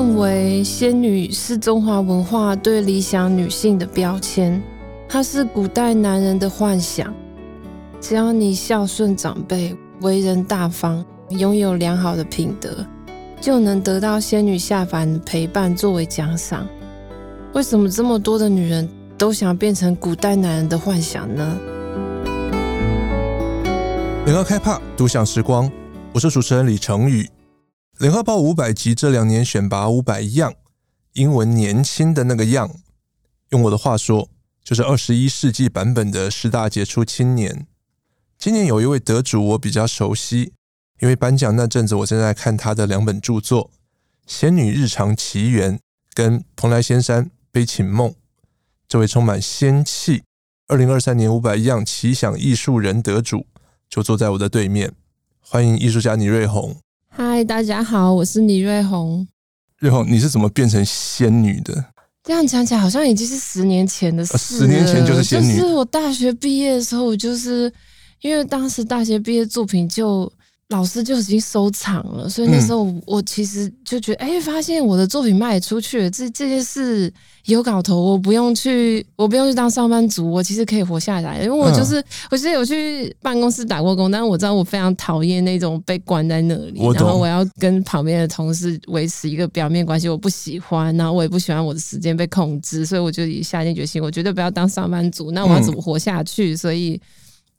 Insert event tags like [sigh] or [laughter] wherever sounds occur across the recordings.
认为仙女是中华文化对理想女性的标签，她是古代男人的幻想。只要你孝顺长辈、为人大方、拥有良好的品德，就能得到仙女下凡陪伴作为奖赏。为什么这么多的女人都想变成古代男人的幻想呢？联合开趴独享时光，我是主持人李成宇。联合报五百集这两年选拔五百样英文年轻的那个样，用我的话说，就是二十一世纪版本的十大杰出青年。今年有一位得主我比较熟悉，因为颁奖那阵子我正在看他的两本著作《仙女日常奇缘》跟《蓬莱仙山悲情梦》。这位充满仙气，二零二三年五百样奇想艺术人得主就坐在我的对面，欢迎艺术家倪瑞红。嗨，大家好，我是李瑞红。瑞红，你是怎么变成仙女的？这样讲起来好像已经是十年前的事了。十年前就是仙女。就是我大学毕业的时候，我就是因为当时大学毕业作品就。老师就已经收藏了，所以那时候我其实就觉得，哎、欸，发现我的作品卖出去了，这这件事有搞头，我不用去，我不用去当上班族，我其实可以活下来。因为我就是，我其实有去办公室打过工，但是我知道我非常讨厌那种被关在那里，然后我要跟旁边的同事维持一个表面关系，我不喜欢，然后我也不喜欢我的时间被控制，所以我就下定决心，我绝对不要当上班族。那我要怎么活下去？所以。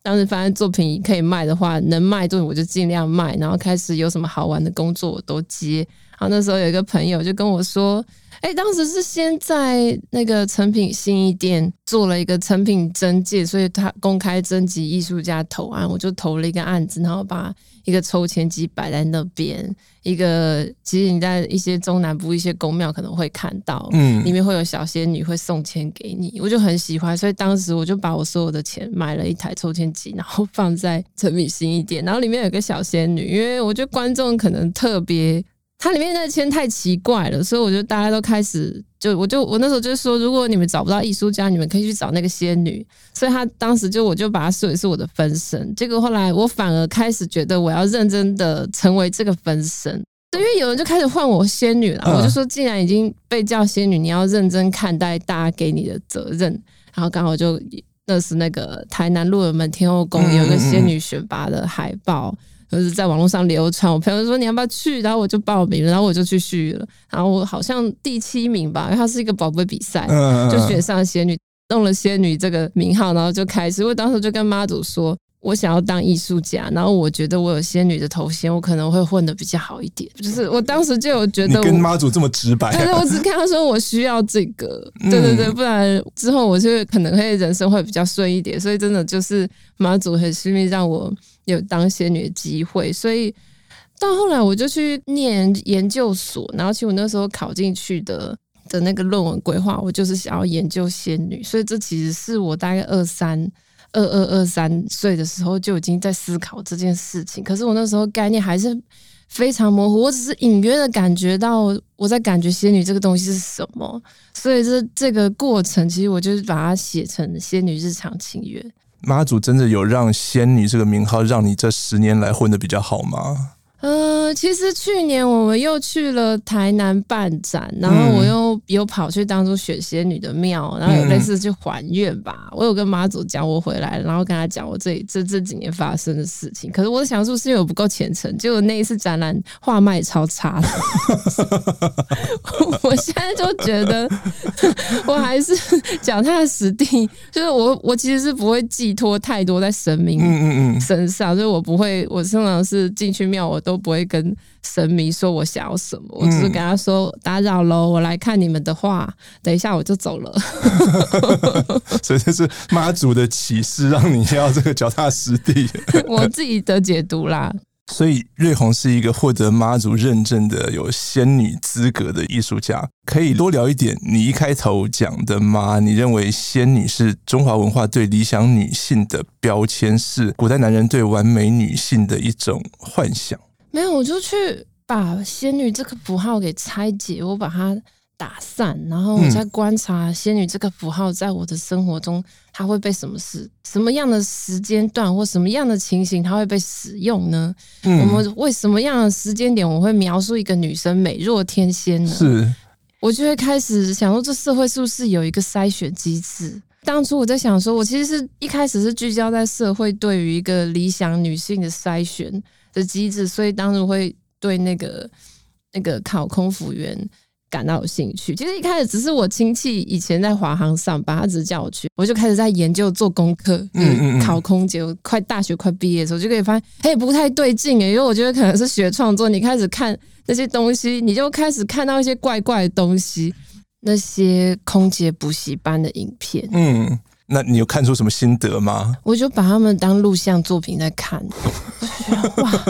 当时发现作品可以卖的话，能卖作品我就尽量卖，然后开始有什么好玩的工作我都接。然后那时候有一个朋友就跟我说：“哎，当时是先在那个成品新义店做了一个成品征件，所以他公开征集艺术家投案，我就投了一个案子，然后把。”一个抽签机摆在那边，一个其实你在一些中南部一些宫庙可能会看到，嗯，里面会有小仙女会送钱给你，我就很喜欢，所以当时我就把我所有的钱买了一台抽签机，然后放在成品新一店，然后里面有个小仙女，因为我觉得观众可能特别。它里面那签太奇怪了，所以我觉得大家都开始就我就我那时候就说，如果你们找不到艺术家，你们可以去找那个仙女。所以他当时就我就把它视为是我的分身。结果后来我反而开始觉得我要认真的成为这个分身，因为有人就开始唤我仙女了。我就说，既然已经被叫仙女，你要认真看待大家给你的责任。然后刚好就那是那个台南鹿耳门天后宫有一个仙女选拔的海报。就是在网络上流传，我朋友说，你要不要去，然后我就报名了，然后我就去续了，然后我好像第七名吧，因为它是一个宝贝比赛，就选上仙女，弄了仙女这个名号，然后就开始。我当时就跟妈祖说，我想要当艺术家，然后我觉得我有仙女的头衔，我可能会混的比较好一点。就是我当时就有觉得，跟妈祖这么直白，但是我只跟他说我需要这个，对对对，不然之后我就可能会人生会比较顺一点。所以真的就是妈祖很幸运让我。有当仙女的机会，所以到后来我就去念研究所，然后其实我那时候考进去的的那个论文规划，我就是想要研究仙女，所以这其实是我大概二三二二二三岁的时候就已经在思考这件事情。可是我那时候概念还是非常模糊，我只是隐约的感觉到我在感觉仙女这个东西是什么，所以这这个过程其实我就是把它写成《仙女日常情缘》。妈祖真的有让仙女这个名号让你这十年来混的比较好吗？呃，其实去年我们又去了台南办展，然后我又又跑去当初雪仙女的庙，然后有类似去还愿吧。我有跟妈祖讲我回来，然后跟他讲我这这这几年发生的事情。可是我的想说是因为我不够虔诚，结果那一次展览画卖超差的。[laughs] 我现在就觉得我还是脚踏实地，就是我我其实是不会寄托太多在神明身上，所以我不会，我通常是进去庙我都。都不会跟神明说我想要什么，我只是跟他说打扰喽，我来看你们的画，等一下我就走了。[laughs] 所以这是妈祖的启示，让你要这个脚踏实地。[laughs] 我自己的解读啦。所以瑞红是一个获得妈祖认证的有仙女资格的艺术家，可以多聊一点。你一开头讲的吗？你认为仙女是中华文化对理想女性的标签，是古代男人对完美女性的一种幻想？没有，我就去把仙女这个符号给拆解，我把它打散，然后我在观察仙女这个符号在我的生活中，它会被什么事、什么样的时间段或什么样的情形，它会被使用呢？嗯、我们为什么样的时间点，我会描述一个女生美若天仙呢？是，我就会开始想说，这社会是不是有一个筛选机制？当初我在想说，我其实是一开始是聚焦在社会对于一个理想女性的筛选的机制，所以当时会对那个那个考空服员。感到有兴趣，其实一开始只是我亲戚以前在华航上班，他只是叫我去，我就开始在研究做功课，嗯，考空姐。我快大学快毕业的时候，就可以发现，哎，不太对劲哎，因为我觉得可能是学创作，你开始看那些东西，你就开始看到一些怪怪的东西，那些空姐补习班的影片，嗯。那你有看出什么心得吗？我就把他们当录像作品在看，哇，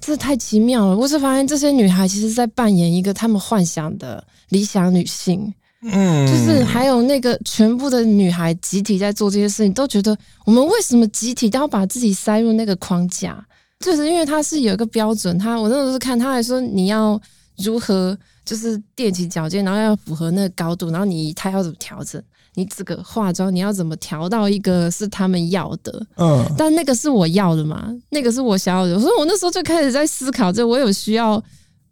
这太奇妙了！我是发现这些女孩其实在扮演一个她们幻想的理想女性，嗯，就是还有那个全部的女孩集体在做这些事情，都觉得我们为什么集体都要把自己塞入那个框架？就是因为它是有一个标准，他我那时候是看他还说你要如何就是垫起脚尖，然后要符合那个高度，然后你他要怎么调整？你这个化妆，你要怎么调到一个是他们要的？嗯，但那个是我要的嘛？那个是我想要的。所以我那时候就开始在思考，这我有需要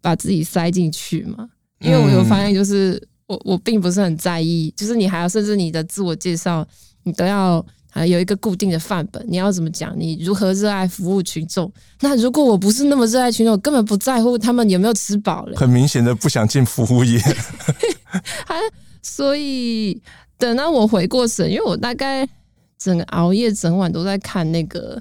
把自己塞进去吗？因为我有发现，就是我我并不是很在意，就是你还要甚至你的自我介绍，你都要啊有一个固定的范本，你要怎么讲？你如何热爱服务群众？那如果我不是那么热爱群众，我根本不在乎他们有没有吃饱了。很明显的不想进服务业，还 [laughs] 所以。等到我回过神，因为我大概整个熬夜整晚都在看那个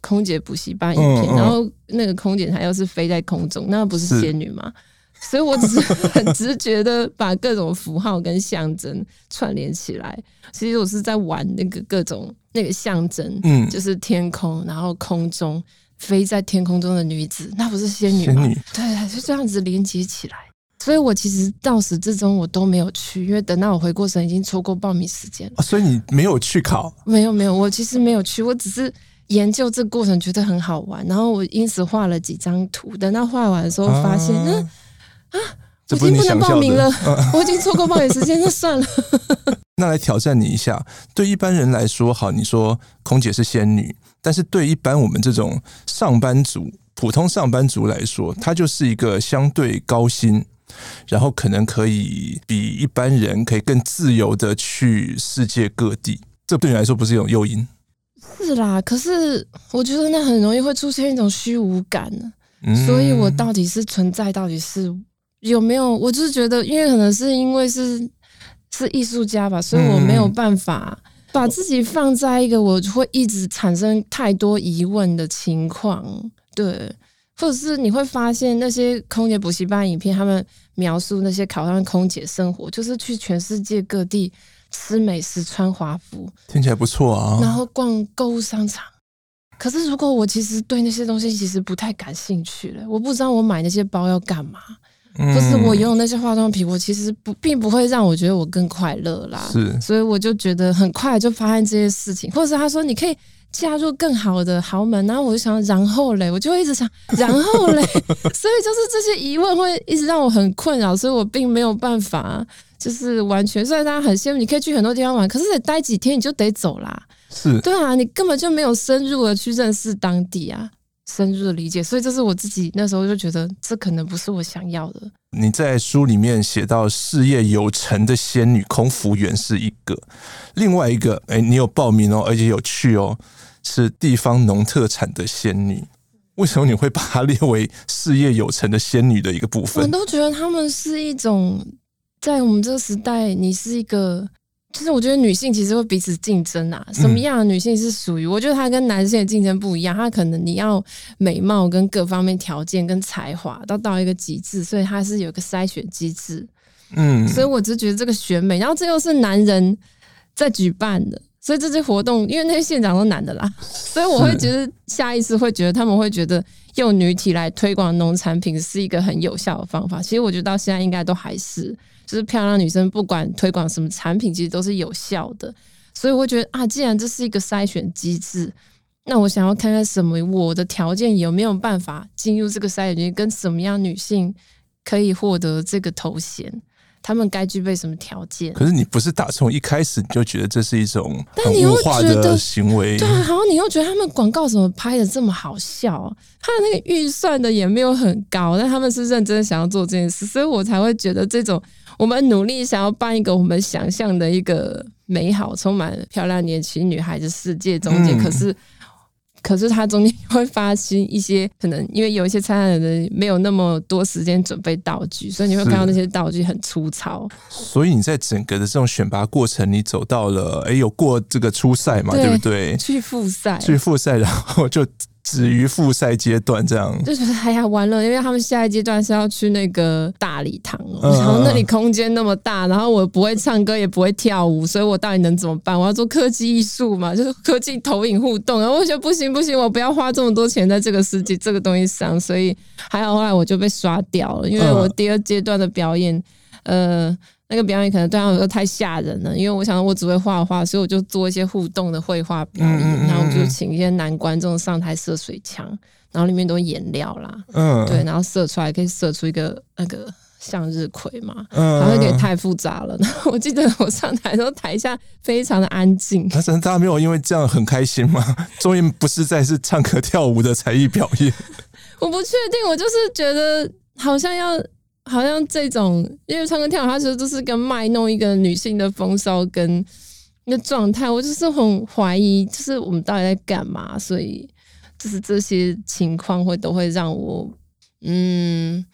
空姐补习班影片，嗯嗯、然后那个空姐她又是飞在空中，那不是仙女吗？所以我只是 [laughs] 很直觉的把各种符号跟象征串联起来。其实我是在玩那个各种那个象征，嗯，就是天空，然后空中飞在天空中的女子，那不是仙女吗？对，就这样子连接起来。所以我其实到始至终我都没有去，因为等到我回过神，已经错过报名时间所以你没有去考？没有没有，我其实没有去，我只是研究这个过程觉得很好玩，然后我因此画了几张图。等到画完的时候，发现啊啊，我已经不能报名了，[laughs] 我已经错过报名时间，那算了。[laughs] 那来挑战你一下，对一般人来说，好，你说空姐是仙女，但是对一般我们这种上班族、普通上班族来说，她就是一个相对高薪。然后可能可以比一般人可以更自由的去世界各地，这对你来说不是一种诱因？是啦，可是我觉得那很容易会出现一种虚无感，嗯、所以我到底是存在，到底是有没有？我就是觉得，因为可能是因为是是艺术家吧，所以我没有办法把自己放在一个我会一直产生太多疑问的情况，对。或者是你会发现那些空姐补习班影片，他们描述那些考上空姐生活，就是去全世界各地吃美食、穿华服，听起来不错啊。然后逛购物商场。可是如果我其实对那些东西其实不太感兴趣了，我不知道我买那些包要干嘛，嗯、或是我拥有那些化妆品，我其实不并不会让我觉得我更快乐啦。是，所以我就觉得很快就发现这些事情，或者是他说你可以。嫁入更好的豪门，然后我就想，然后嘞，我就会一直想，然后嘞，[laughs] 所以就是这些疑问会一直让我很困扰，所以我并没有办法，就是完全。虽然大家很羡慕，你可以去很多地方玩，可是得待几天你就得走啦。是，对啊，你根本就没有深入的去认识当地啊，深入的理解，所以这是我自己那时候就觉得，这可能不是我想要的。你在书里面写到事业有成的仙女空服员是一个，另外一个，哎，你有报名哦，而且有去哦。是地方农特产的仙女，为什么你会把它列为事业有成的仙女的一个部分？我都觉得她们是一种，在我们这个时代，你是一个，就是我觉得女性其实会彼此竞争啊。什么样的女性是属于？我觉得她跟男性的竞争不一样，她可能你要美貌跟各方面条件跟才华都到一个极致，所以她是有个筛选机制。嗯，所以我只觉得这个选美，然后这又是男人在举办的。所以这些活动，因为那些县长都男的啦，所以我会觉得下意识会觉得他们会觉得用女体来推广农产品是一个很有效的方法。其实我觉得到现在应该都还是，就是漂亮女生不管推广什么产品，其实都是有效的。所以我会觉得啊，既然这是一个筛选机制，那我想要看看什么我的条件有没有办法进入这个筛选机制，跟什么样女性可以获得这个头衔。他们该具备什么条件。可是你不是打从一开始你就觉得这是一种但你又物化的行为？对，然后你又觉得他们广告怎么拍的这么好笑？他的那个预算的也没有很高，但他们是认真的想要做这件事，所以我才会觉得这种我们努力想要办一个我们想象的一个美好、充满漂亮年轻女孩的世界中间，嗯、可是。可是他中间会发生一些可能，因为有一些参赛的人没有那么多时间准备道具，所以你会看到那些道具很粗糙。所以你在整个的这种选拔过程，你走到了，哎，有过这个初赛嘛，对，对不对？去复赛，去复赛，然后就。止于复赛阶段，这样就觉得哎呀完了，因为他们下一阶段是要去那个大礼堂，然后那里空间那么大，然后我不会唱歌也不会跳舞，所以我到底能怎么办？我要做科技艺术嘛，就是科技投影互动，然后我觉得不行不行，我不要花这么多钱在这个世界这个东西上，所以还好后来我就被刷掉了，因为我第二阶段的表演，呃。那个表演可能对他们来说太吓人了，因为我想我只会画画，所以我就做一些互动的绘画表演，嗯嗯嗯，然后就请一些男观众上台射水枪，然后里面都颜料啦，嗯，对，然后射出来可以射出一个那个向日葵嘛，嗯，然后有点太复杂了。然后我记得我上台的时候，台下非常的安静。但是大家没有因为这样很开心吗？[laughs] 终于不是在是唱歌跳舞的才艺表演。[laughs] 我不确定，我就是觉得好像要。好像这种，因为唱歌跳舞，它其实都是跟卖弄一个女性的风骚跟一个状态，我就是很怀疑，就是我们到底在干嘛？所以就是这些情况会都会让我，嗯，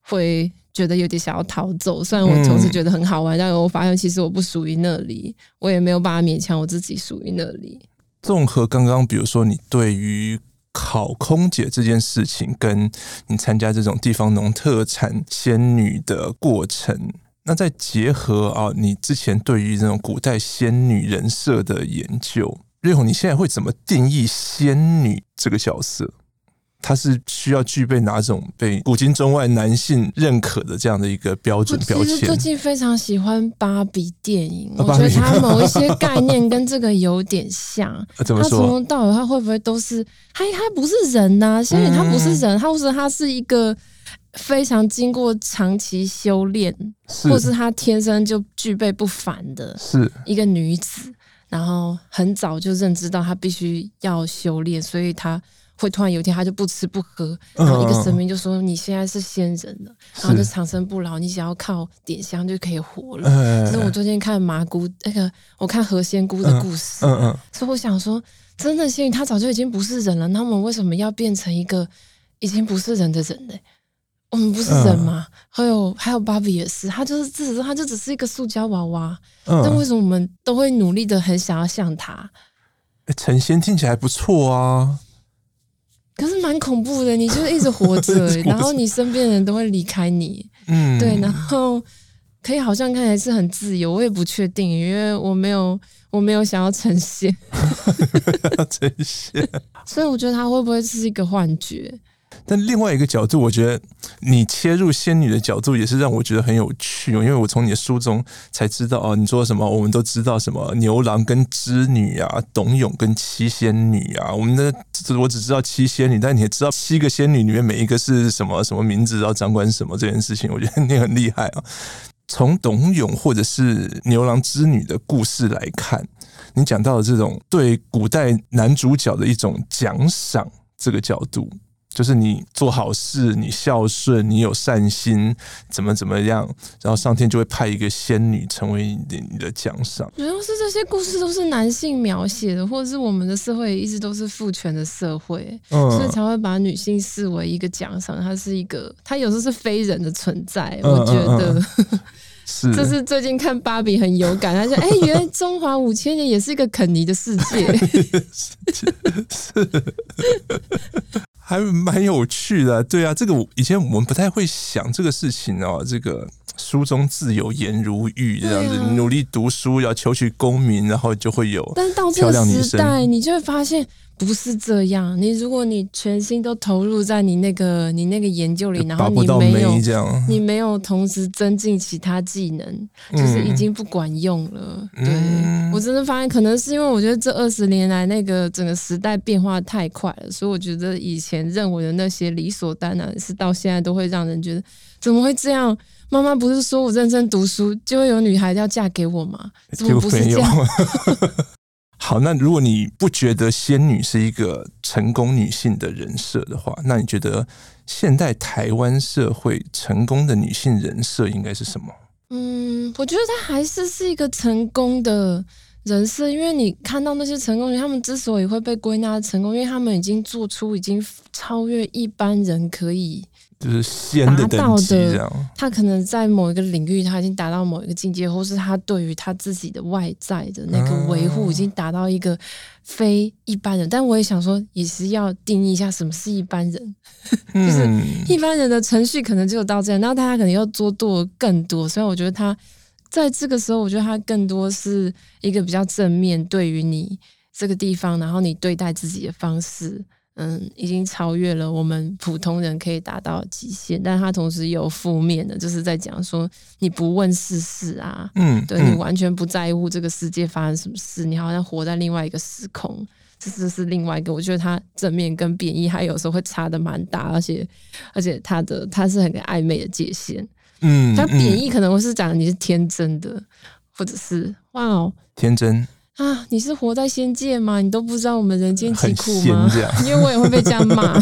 会觉得有点想要逃走。虽然我从此觉得很好玩，嗯、但我发现其实我不属于那里，我也没有办法勉强我自己属于那里。综合刚刚，比如说你对于。考空姐这件事情，跟你参加这种地方农特产仙女的过程，那再结合啊，你之前对于这种古代仙女人设的研究，瑞红，你现在会怎么定义仙女这个角色？他是需要具备哪种被古今中外男性认可的这样的一个标准标签？其实最近非常喜欢芭比电影，我觉得他某一些概念跟这个有点像。[laughs] 他从头到尾，他会不会都是他？他不是人呐，仙女他不是人，他或者他是一个非常经过长期修炼，或是他天生就具备不凡的，是一个女子，然后很早就认知到她必须要修炼，所以他。会突然有一天，他就不吃不喝，然后一个神明就说：“你现在是仙人了，然后就长生不老，你只要靠点香就可以活了。”所以我最近看麻姑那个，我看何仙姑的故事，所以我想说，真的仙女她早就已经不是人了，那我们为什么要变成一个已经不是人的人呢？我们不是人吗？还有还有芭比也是，她就是自始她就只是一个塑胶娃娃，但为什么我们都会努力的很想要像她？成仙听起来不错啊。可是蛮恐怖的，你就是一直 [laughs] 活着，然后你身边的人都会离开你，嗯，对，然后可以好像看起来是很自由，我也不确定，因为我没有，我没有想要呈现，[laughs] 呈现，[laughs] 所以我觉得他会不会是一个幻觉？但另外一个角度，我觉得你切入仙女的角度也是让我觉得很有趣哦，因为我从你的书中才知道哦，你说什么？我们都知道什么牛郎跟织女啊，董永跟七仙女啊。我们的我只知道七仙女，但你也知道七个仙女里面每一个是什么什么名字，然后掌管什么这件事情，我觉得你很厉害啊。从董永或者是牛郎织女的故事来看，你讲到的这种对古代男主角的一种奖赏这个角度。就是你做好事，你孝顺，你有善心，怎么怎么样，然后上天就会派一个仙女成为你的你的奖赏。主要是这些故事都是男性描写的，或者是我们的社会一直都是父权的社会，嗯，所以才会把女性视为一个奖赏。它是一个，它有时候是非人的存在。我觉得。[laughs] 是，这是最近看芭比很有感，他说：“哎、欸，原来中华五千年也是一个肯尼的世界，[laughs] 是，还蛮有趣的。对啊，这个以前我们不太会想这个事情哦。这个书中自有颜如玉，这样子、啊、努力读书要求取功名，然后就会有。但是到这个时代，你就会发现不是这样，你如果你全心都投入在你那个你那个研究里，然后你没有你没有同时增进其他技能，嗯、就是已经不管用了。对、嗯、我真的发现，可能是因为我觉得这二十年来那个整个时代变化太快了，所以我觉得以前认为的那些理所当然，是到现在都会让人觉得怎么会这样？妈妈不是说我认真读书就会有女孩要嫁给我吗？怎么不是这样？[laughs] 好，那如果你不觉得仙女是一个成功女性的人设的话，那你觉得现代台湾社会成功的女性人设应该是什么？嗯，我觉得她还是是一个成功的人设，因为你看到那些成功人，他们之所以会被归纳成功，因为他们已经做出已经超越一般人可以。就是仙的等级这样，他可能在某一个领域，他已经达到某一个境界，或是他对于他自己的外在的那个维护，已经达到一个非一般人。但我也想说，也是要定义一下什么是一般人，[laughs] 就是一般人的程序可能只有到这样，然后大家可能要做多更多。所以我觉得他在这个时候，我觉得他更多是一个比较正面对于你这个地方，然后你对待自己的方式。嗯，已经超越了我们普通人可以达到的极限，但他同时有负面的，就是在讲说你不问世事啊，嗯，对你完全不在乎这个世界发生什么事，你好像活在另外一个时空，这是是另外一个。我觉得他正面跟贬义，还有时候会差的蛮大，而且而且他的他是很暧昧的界限，嗯，他贬义可能会是讲你是天真的，或者是哇哦，天真。啊，你是活在仙界吗？你都不知道我们人间疾苦吗？因为我也会被这样骂。[laughs]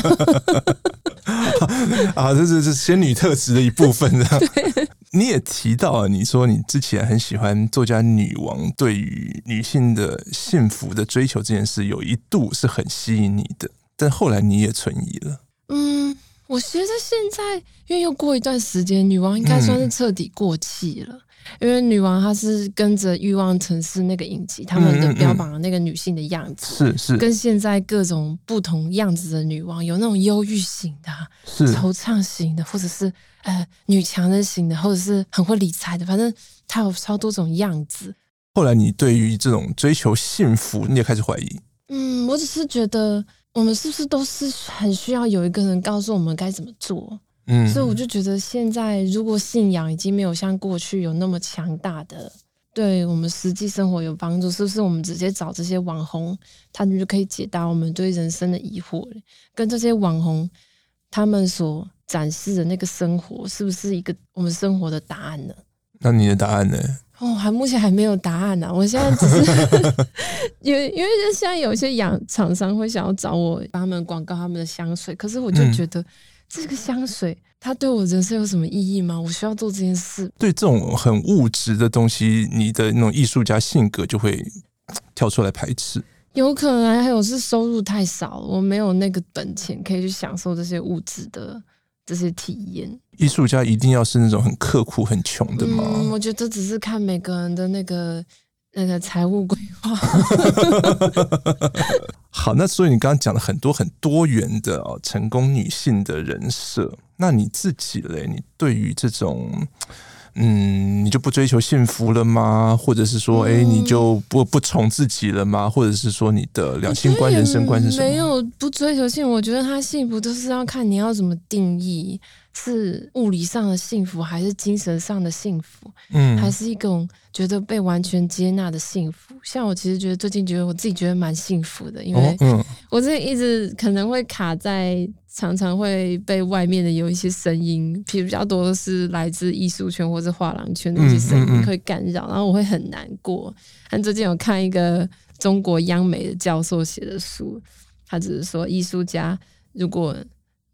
啊，这是这是仙女特质的一部分。[laughs] 对，你也提到啊，你说你之前很喜欢作家女王对于女性的幸福的追求这件事，有一度是很吸引你的，但后来你也存疑了。嗯，我觉得现在因为又过一段时间，女王应该算是彻底过气了。嗯因为女王她是跟着《欲望城市》那个影集，他们的标榜的那个女性的样子，是是跟现在各种不同样子的女王，有那种忧郁型的，是惆怅型的，或者是呃女强人型的，或者是很会理财的，反正她有超多种样子。后来你对于这种追求幸福，你也开始怀疑？嗯，我只是觉得我们是不是都是很需要有一个人告诉我们该怎么做？嗯，所以我就觉得现在如果信仰已经没有像过去有那么强大的对我们实际生活有帮助，是不是我们直接找这些网红，他们就可以解答我们对人生的疑惑？跟这些网红他们所展示的那个生活，是不是一个我们生活的答案呢？那你的答案呢？哦，还目前还没有答案呢、啊。我现在只是 [laughs] 因为因为现在有一些养厂商会想要找我帮他们广告他们的香水，可是我就觉得。嗯这个香水，它对我人生有什么意义吗？我需要做这件事。对这种很物质的东西，你的那种艺术家性格就会跳出来排斥。有可能还有是收入太少，我没有那个本钱可以去享受这些物质的这些体验。艺术家一定要是那种很刻苦、很穷的吗？嗯，我觉得只是看每个人的那个。那个财务规划，[laughs] 好，那所以你刚刚讲了很多很多元的哦，成功女性的人设，那你自己嘞？你对于这种，嗯，你就不追求幸福了吗？或者是说，哎、欸，你就不不宠自己了吗？或者是说，你的两性观、人生观是什么？没有不追求幸福，我觉得他幸福都是要看你要怎么定义。是物理上的幸福，还是精神上的幸福？嗯，还是一种觉得被完全接纳的幸福。像我其实觉得最近觉得我自己觉得蛮幸福的，因为 [laughs] 我这一直可能会卡在，常常会被外面的有一些声音，比如比较多的是来自艺术圈或者画廊圈的一些声音会干扰，然后我会很难过。但最近有看一个中国央美的教授写的书，他只是说艺术家如果。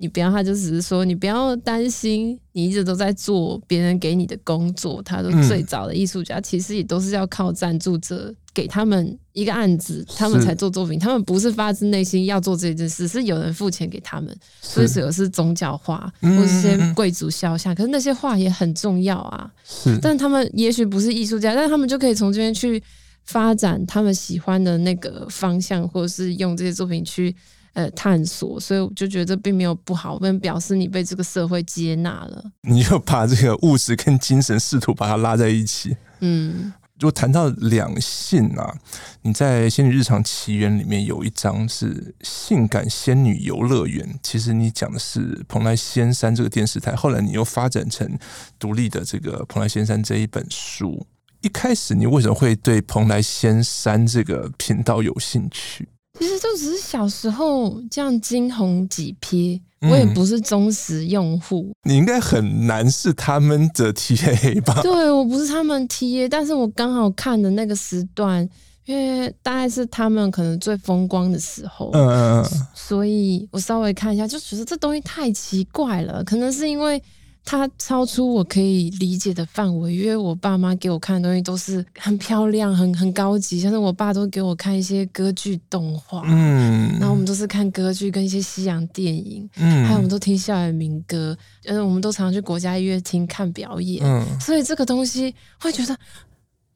你不要，他就只是说，你不要担心，你一直都在做别人给你的工作。他说，最早的艺术家其实也都是要靠赞助者给他们一个案子，他们才做作品。他们不是发自内心要做这件事，是有人付钱给他们。所以只有是宗教画或者是些贵族肖像，可是那些画也很重要啊。是，但他们也许不是艺术家，但他们就可以从这边去发展他们喜欢的那个方向，或者是用这些作品去。呃，探索，所以我就觉得这并没有不好，并表示你被这个社会接纳了。[laughs] 你就把这个物质跟精神试图把它拉在一起。嗯，如果谈到两性啊，你在《仙女日常奇缘》里面有一章是“性感仙女游乐园”，其实你讲的是蓬莱仙山这个电视台，后来你又发展成独立的这个蓬莱仙山这一本书。一开始你为什么会对蓬莱仙山这个频道有兴趣？其实就只是小时候这样惊鸿几瞥。我也不是忠实用户，嗯，你应该很难是他们的 TA 吧？[laughs] 对，我不是他们 TA，但是我刚好看的那个时段，因为大概是他们可能最风光的时候，嗯嗯嗯，所以我稍微看一下，就觉得这东西太奇怪了，可能是因为。它超出我可以理解的范围，因为我爸妈给我看的东西都是很漂亮、很很高级，像是我爸都给我看一些歌剧动画，嗯，然后我们都是看歌剧跟一些西洋电影，嗯，还有我们都听校园民歌，嗯，我们都常常去国家音乐厅看表演，嗯，所以这个东西会觉得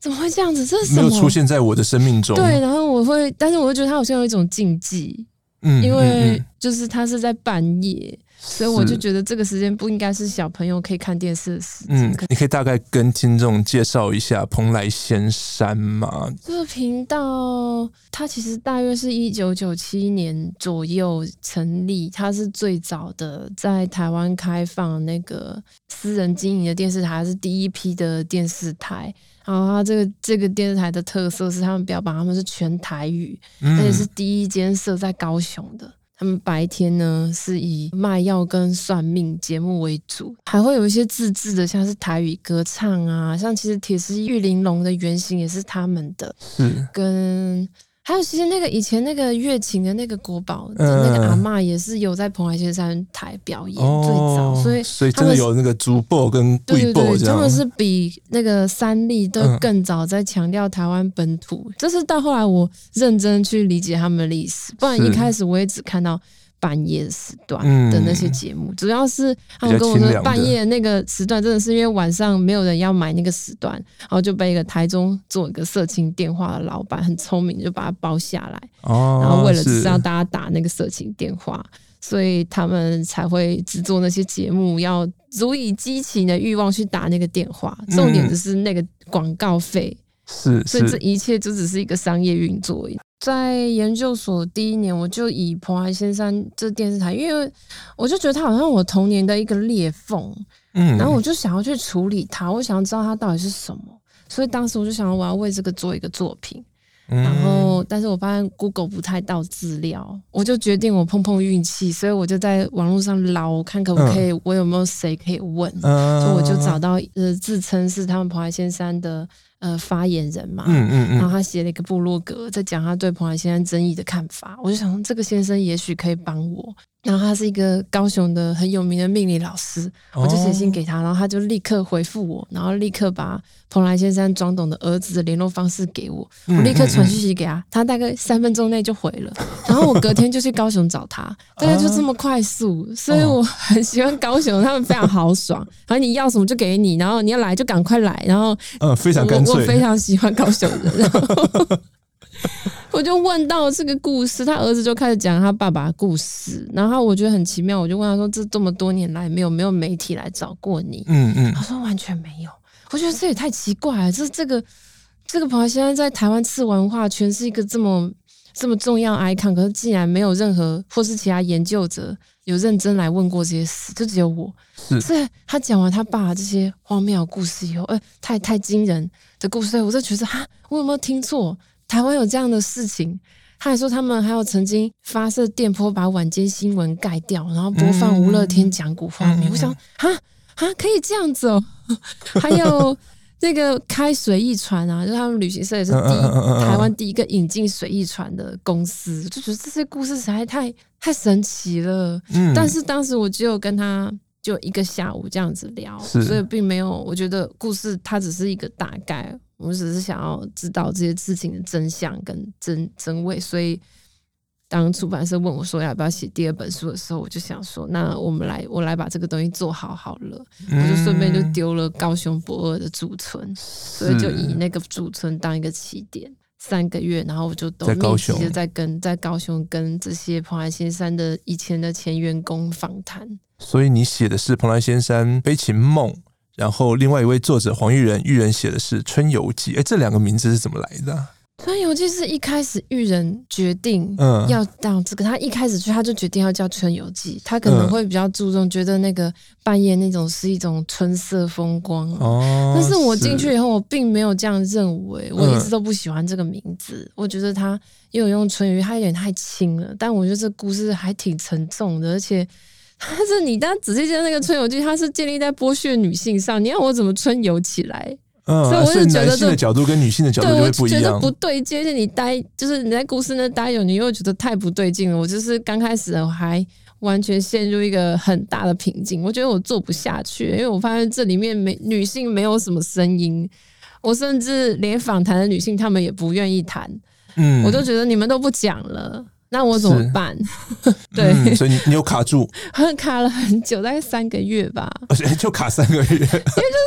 怎么会这样子？这是什么？没有出现在我的生命中。对，然后我会，但是我会觉得它好像有一种禁忌，嗯，因为就是他是在半夜。所以我就觉得这个时间不应该是小朋友可以看电视的时间。嗯，你可以大概跟听众介绍一下蓬莱仙山吗？这个频道它其实大约是一九九七年左右成立，它是最早的在台湾开放那个私人经营的电视台，它是第一批的电视台。然后它这个这个电视台的特色是他们标榜他们是全台语，而且是第一间设在高雄的。他们白天呢是以卖药跟算命节目为主，还会有一些自制的，像是台语歌唱啊，像其实铁丝玉玲珑的原型也是他们的，嗯，跟。还有，其实那个以前那个乐琴的那个国宝的那个阿嬷也是有在蓬莱仙山台表演，最早，所以所以真的有那个主播跟贵播这样，他们是比那个三立都更早在强调台湾本土。这是到后来我认真去理解他们的历史，不然一开始我也只看到。半夜时段的那些节目，嗯，主要是他们跟我说，半夜那个时段真的是因为晚上没有人要买那个时段，然后就被一个台中做一个色情电话的老板很聪明，就把它包下来。哦，然后为了只是让大家打那个色情电话，所以他们才会制作那些节目，要足以激起你的欲望去打那个电话。重点就是那个广告费，是，所以这一切就只是一个商业运作而已。在研究所第一年，我就以蓬莱仙山这电视台，因为我就觉得它好像我童年的一个裂缝，嗯，然后我就想要去处理它，我想要知道它到底是什么，所以当时我就想要我要为这个做一个作品，然后但是我发现 Google 不太到资料，我就决定我碰碰运气，所以我就在网络上捞，看可不可以，我有没有谁可以问，所以我就找到呃自称是他们蓬莱仙山的。呃，发言人嘛，嗯嗯嗯，然后他写了一个部落格，在讲他对蓬莱仙山争议的看法。我就想，这个先生也许可以帮我。然后他是一个高雄的很有名的命理老师，我就写信给他，然后他就立刻回复我，然后立刻把蓬莱仙山庄董的儿子的联络方式给我，我立刻传讯息给他，他大概三分钟内就回了，然后我隔天就去高雄找他，大概就这么快速，所以我很喜欢高雄，他们非常豪爽，然后你要什么就给你，然后你要来就赶快来，然后嗯，非常干脆，我非常喜欢高雄人。[laughs] [laughs] 我就问到这个故事，他儿子就开始讲他爸爸的故事，然后我觉得很奇妙，我就问他说：“这这么多年来没有没有媒体来找过你？”嗯嗯，他说完全没有。我觉得这也太奇怪了，这这个这个朋友现在在台湾次文化圈是一个这么这么重要 icon，可是竟然没有任何或是其他研究者有认真来问过这些事，就只有我。是，所以他讲完他爸这些荒谬的故事以后，呃，太太惊人的故事，我就觉得哈，我有没有听错？台湾有这样的事情，他还说他们还有曾经发射电波把晚间新闻盖掉，然后播放吴乐天讲古画面。我想，哈哈，可以这样子哦。[laughs] 还有那个开水翼船啊，就是他们旅行社也是第一台湾第一个引进水翼船的公司，就觉得这些故事实在太太神奇了。但是当时我只有跟他就一个下午这样子聊，所以并没有，我觉得故事它只是一个大概。我只是想要知道这些事情的真相跟真真伪，所以当出版社问我说要不要写第二本书的时候，我就想说，那我们来，我来把这个东西做好好了。嗯、我就顺便就丢了高雄博二的驻村，所以就以那个驻村当一个起点，三个月，然后我就都密集的在跟在高雄跟这些蓬莱仙山的以前的前员工访谈。所以你写的是蓬莱仙山悲情梦。然后另外一位作者黄玉仁，玉仁写的是《春游记》。哎，这两个名字是怎么来的？《春游记》是一开始玉仁决定要当这个，嗯、他一开始去他就决定要叫《春游记》，他可能会比较注重，觉得那个半夜那种是一种春色风光。哦，但是我进去以后，我并没有这样认为，我一直都不喜欢这个名字，嗯、我觉得他又用春游，他有点太轻了。但我觉得这故事还挺沉重的，而且。但是你当仔细看那个春游记，它是建立在剥削女性上，你让我怎么春游起来？嗯，所以我就觉得男性的角度跟女性的角度就会不一样。我觉得不对劲，而且你待就是你在故事那待有，你又觉得太不对劲了。我就是刚开始我还完全陷入一个很大的瓶颈，我觉得我做不下去，因为我发现这里面没女性没有什么声音，我甚至连访谈的女性她们也不愿意谈，嗯，我就觉得你们都不讲了。那我怎么办？是 [laughs] 对、嗯，所以你你有卡住，[laughs] 卡了很久，大概三个月吧。[laughs] 就卡三个月，因为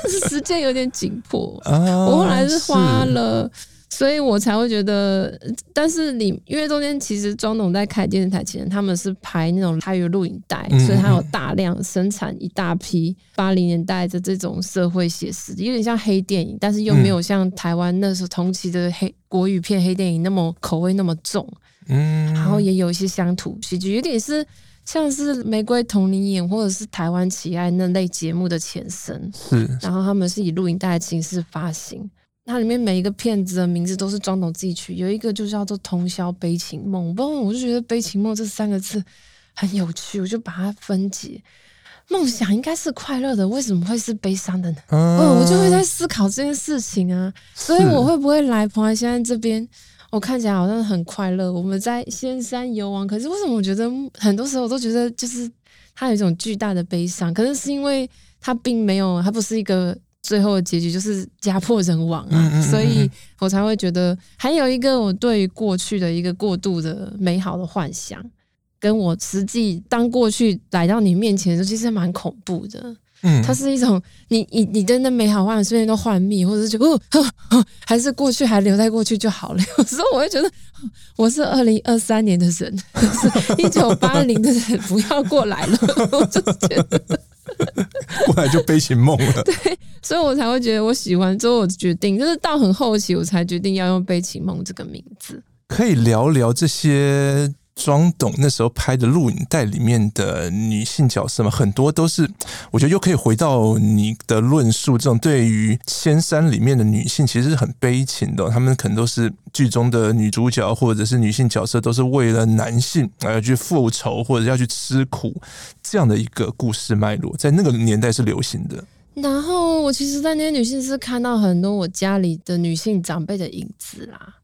就是时间有点紧迫。啊、我后来是花了，所以我才会觉得。但是你因为中间其实庄董在开电视台前，他们是拍那种台语录影带，嗯、所以他有大量生产一大批八零年代的这种社会写实，有点像黑电影，但是又没有像台湾那时候同期的黑国语片黑电影那么口味那么重。嗯，然后也有一些乡土戏剧，有点是像是《玫瑰瞳铃演》或者是《台湾奇爱》那类节目的前身。是，然后他们是以录影带的形式发行。它里面每一个片子的名字都是庄董自己取，有一个就叫做《通宵悲情梦》。不过，我就觉得“悲情梦”这三个字很有趣，我就把它分解。梦想应该是快乐的，为什么会是悲伤的呢？嗯，我就会在思考这件事情啊。所以我会不会来蓬莱仙山这边？我看起来好像很快乐，我们在仙山游玩。可是为什么我觉得很多时候我都觉得就是它有一种巨大的悲伤？可是是因为它并没有，它不是一个最后的结局，就是家破人亡啊，所以我才会觉得还有一个我对于过去的一个过度的美好的幻想，跟我实际当过去来到你面前的时候，其实蛮恐怖的。嗯，它是一种你你你真的美好幻想瞬间都幻灭，或者是觉得哦，哦，还是过去还留在过去就好了。[laughs] 有时候我会觉得我是二零二三年的人，是一九八零的人，不要过来了。我就觉得 [laughs] 过来就悲情梦了。[laughs] 对，所以我才会觉得我喜欢。之后我决定，就是到很后期我才决定要用悲情梦这个名字。可以聊聊这些。庄董那时候拍的录影带里面的女性角色嘛，很多都是，我觉得又可以回到你的论述，这种对于仙山里面的女性其实是很悲情的，她们可能都是剧中的女主角或者是女性角色，都是为了男性而去复仇或者要去吃苦这样的一个故事脉络，在那个年代是流行的。然后我其实，在那些女性是看到很多我家里的女性长辈的影子啦。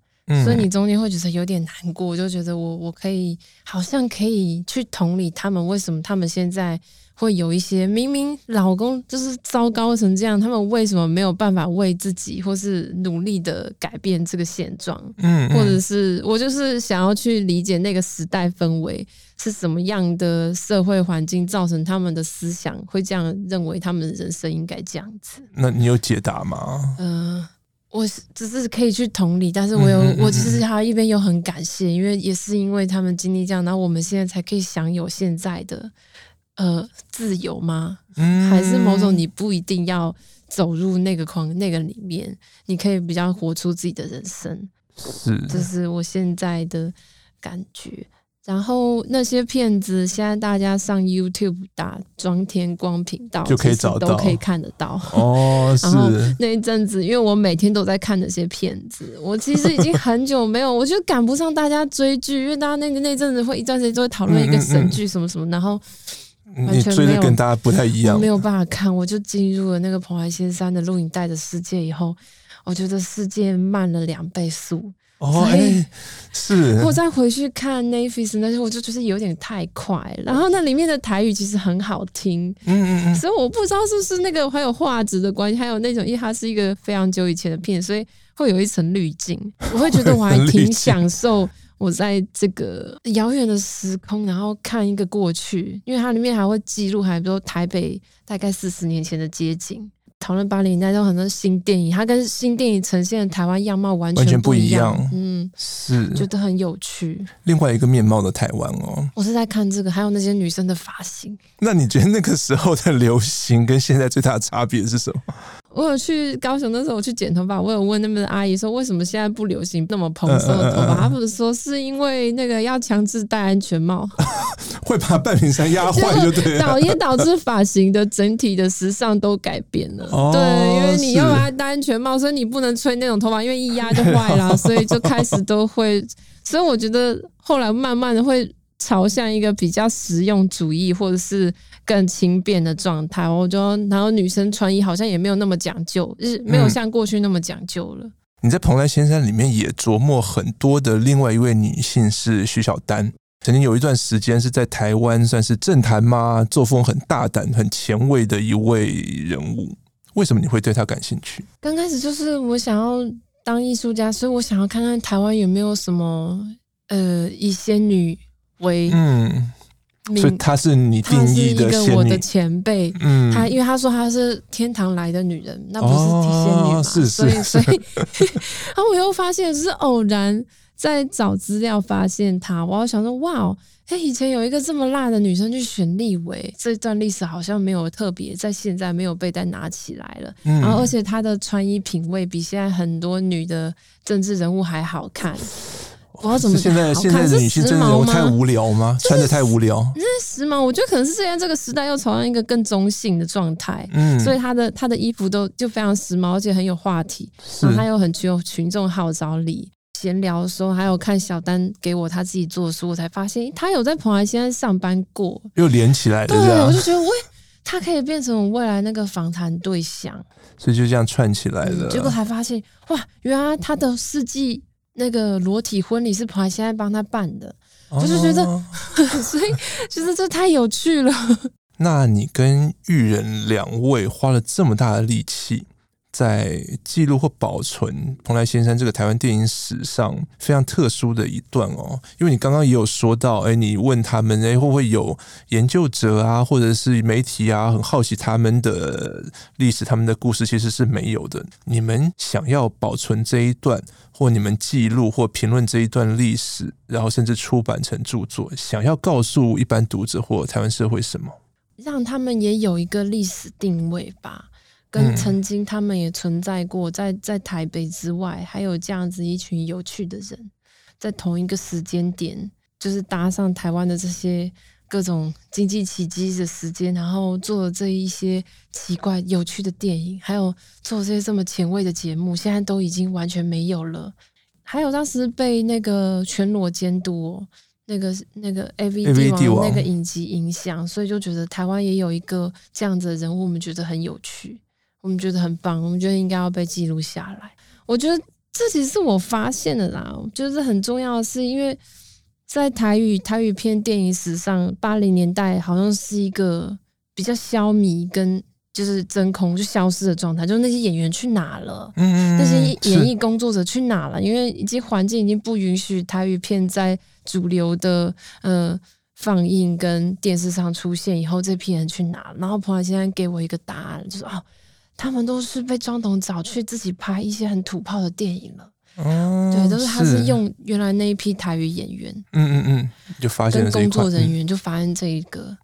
所以你中间会觉得有点难过，就觉得我我可以好像可以去同理他们，为什么他们现在会有一些明明老公就是糟糕成这样，他们为什么没有办法为自己或是努力的改变这个现状？嗯，或者是我就是想要去理解那个时代氛围是什么样的社会环境造成他们的思想会这样认为，他们的人生应该这样子。那你有解答吗？嗯、呃。我只是可以去同理，但是我有，嗯嗯嗯我其实他一边又很感谢，因为也是因为他们经历这样，然后我们现在才可以享有现在的呃自由吗？嗯、还是某种你不一定要走入那个框那个里面，你可以比较活出自己的人生，是，这是我现在的感觉。然后那些片子，现在大家上 YouTube 打庄天光频道就可以找到，都可以看得到。哦，[laughs] 是。然后那一阵子，因为我每天都在看那些片子，我其实已经很久没有，我就赶不上大家追剧，因为大家那个那阵子会一段时间都会讨论一个神剧什么什么，嗯嗯嗯然后完全没有跟大家不太一样，没有办法看，我就进入了那个蓬莱仙山的录影带的世界以后，我觉得世界慢了两倍速。哦，哎、欸，是。我再回去看 Netflix 那些，我就觉得有点太快了。然后那里面的台语其实很好听，嗯嗯嗯。所以我不知道是不是那个还有画质的关系，还有那种，因为它是一个非常久以前的片，所以会有一层滤镜。我会觉得我还挺享受我在这个遥远的时空，然后看一个过去，因为它里面还会记录，还比如说台北大概四十年前的街景。讨论八零年代都很多新电影，它跟新电影呈现的台湾样貌完全全不一样。嗯，是觉得很有趣。另外一个面貌的台湾哦，我是在看这个，还有那些女生的发型。那你觉得那个时候的流行跟现在最大的差别是什么？我有去高雄，那时候我去剪头发，我有问那边的阿姨说，为什么现在不流行那么蓬松的头发？她不是说是因为那个要强制戴安全帽，[laughs] 会把半屏山压坏，就对了，导也导致发型的整体的时尚都改变了。哦、对，因为你要把它戴安全帽，所以你不能吹那种头发，因为一压就坏了，[laughs] 所以就开始都会。所以我觉得后来慢慢的会朝向一个比较实用主义，或者是。更轻便的状态，我觉得，然后女生穿衣好像也没有那么讲究，就是没有像过去那么讲究了。你在《蓬莱仙山》里面也琢磨很多的另外一位女性是徐小丹，曾经有一段时间是在台湾算是政坛吗？作风很大胆、很前卫的一位人物。为什么你会对她感兴趣？刚开始就是我想要当艺术家，所以我想要看看台湾有没有什么呃以仙女为嗯。所以她是你定义的仙我的前辈。嗯，她因为她说她是天堂来的女人，那不是仙女嘛？哦、是是所以所以，然后我又发现是偶然在找资料发现她，我要想说哇，哎，以前有一个这么辣的女生去选立委，这段历史好像没有特别在现在没有被再拿起来了。嗯、然后而且她的穿衣品味比现在很多女的政治人物还好看。我要怎么现在现在的女性真的有太无聊吗？穿的太无聊。那时髦，我觉得可能是现在这个时代要朝向一个更中性的状态。嗯，所以她的她的衣服都就非常时髦，而且很有话题。然后她又很具有群众号召力。闲聊的时候，还有看小丹给我他自己做的书，我才发现他有在蓬莱仙山上班过，又连起来了。对，我就觉得，喂，他可以变成我未来那个访谈对象。所以就这样串起来了。嗯，结果才发现，哇，原来他的事迹。那个裸体婚礼是彭海现在帮他办的，哦、就是觉得，[laughs] 所以觉得这太有趣了。那你跟玉人两位花了这么大的力气，在记录或保存蓬莱仙山这个台湾电影史上非常特殊的一段哦，因为你刚刚也有说到，哎，你问他们，哎，会不会有研究者啊，或者是媒体啊，很好奇他们的历史、他们的故事，其实是没有的。你们想要保存这一段，或你们记录或评论这一段历史，然后甚至出版成著作，想要告诉一般读者或台湾社会什么？让他们也有一个历史定位吧。跟曾经他们也存在过，在在台北之外，还有这样子一群有趣的人，在同一个时间点，就是搭上台湾的这些各种经济奇迹的时间，然后做了这一些奇怪有趣的电影，还有做这些这么前卫的节目，现在都已经完全没有了。还有当时被那个全裸监督，那个那个 AV 帝王那个影集影响，所以就觉得台湾也有一个这样子的人物，我们觉得很有趣。我们觉得很棒，我们觉得应该要被记录下来。我觉得这其实是我发现的啦。我觉得很重要的是，因为在台语台语片电影史上，八零年代好像是一个比较消弭跟就是真空就消失的状态，就是那些演员去哪了？嗯，那些演艺工作者去哪了？因为已经环境已经不允许台语片在主流的呃放映跟电视上出现以后，这批人去哪？然后朋友现在给我一个答案，就是哦。他们都是被庄董找去自己拍一些很土炮的电影了，哦，对，都是他是用原来那一批台语演员，嗯嗯嗯，就发现工作人员就发现这一个。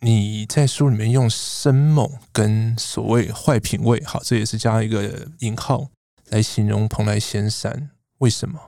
你在书里面用生猛跟所谓坏品味，好，这也是加一个引号来形容蓬莱仙山，为什么？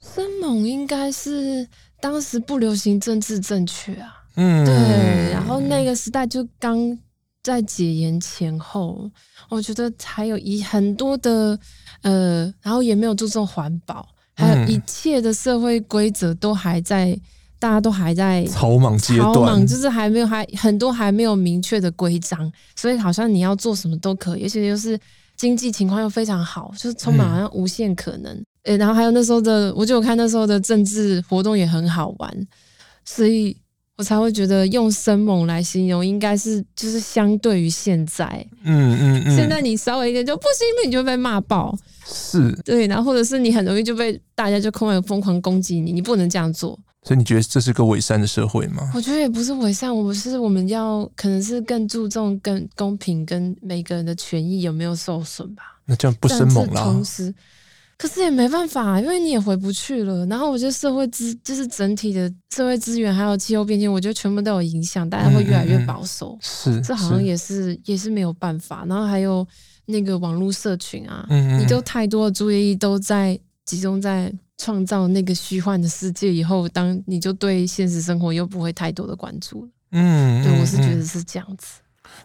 生猛应该是当时不流行政治正确啊，嗯，对，然后那个时代就刚。在解严前后，我觉得还有一很多的呃，然后也没有注重环保，还有一切的社会规则都还在，大家都还在草莽阶段，草莽就是还没有还很多还没有明确的规章，所以好像你要做什么都可以，而且又是经济情况又非常好，就是充满好像无限可能。诶，然后还有那时候的，我就看那时候的政治活动也很好玩，所以。我才会觉得用生猛来形容，应该是就是相对于现在，嗯嗯嗯，现在你稍微一点就不行，你就被骂爆，是，对，然后或者是你很容易就被大家就空有疯狂攻击你，你不能这样做，所以你觉得这是个伪善的社会吗？我觉得也不是伪善，我们是我们要可能是更注重更公平，跟每个人的权益有没有受损吧。那这样不生猛了。同时，可是也没办法，因为你也回不去了。然后我觉得社会资就是整体的社会资源还有气候变迁，我觉得全部都有影响，大家会越来越保守。是、嗯，这好像也是，是也是没有办法。然后还有那个网络社群啊，嗯嗯你都太多的注意力都在集中在。创造那个虚幻的世界以后，当你就对现实生活又不会太多的关注了。嗯，对，我是觉得是这样子。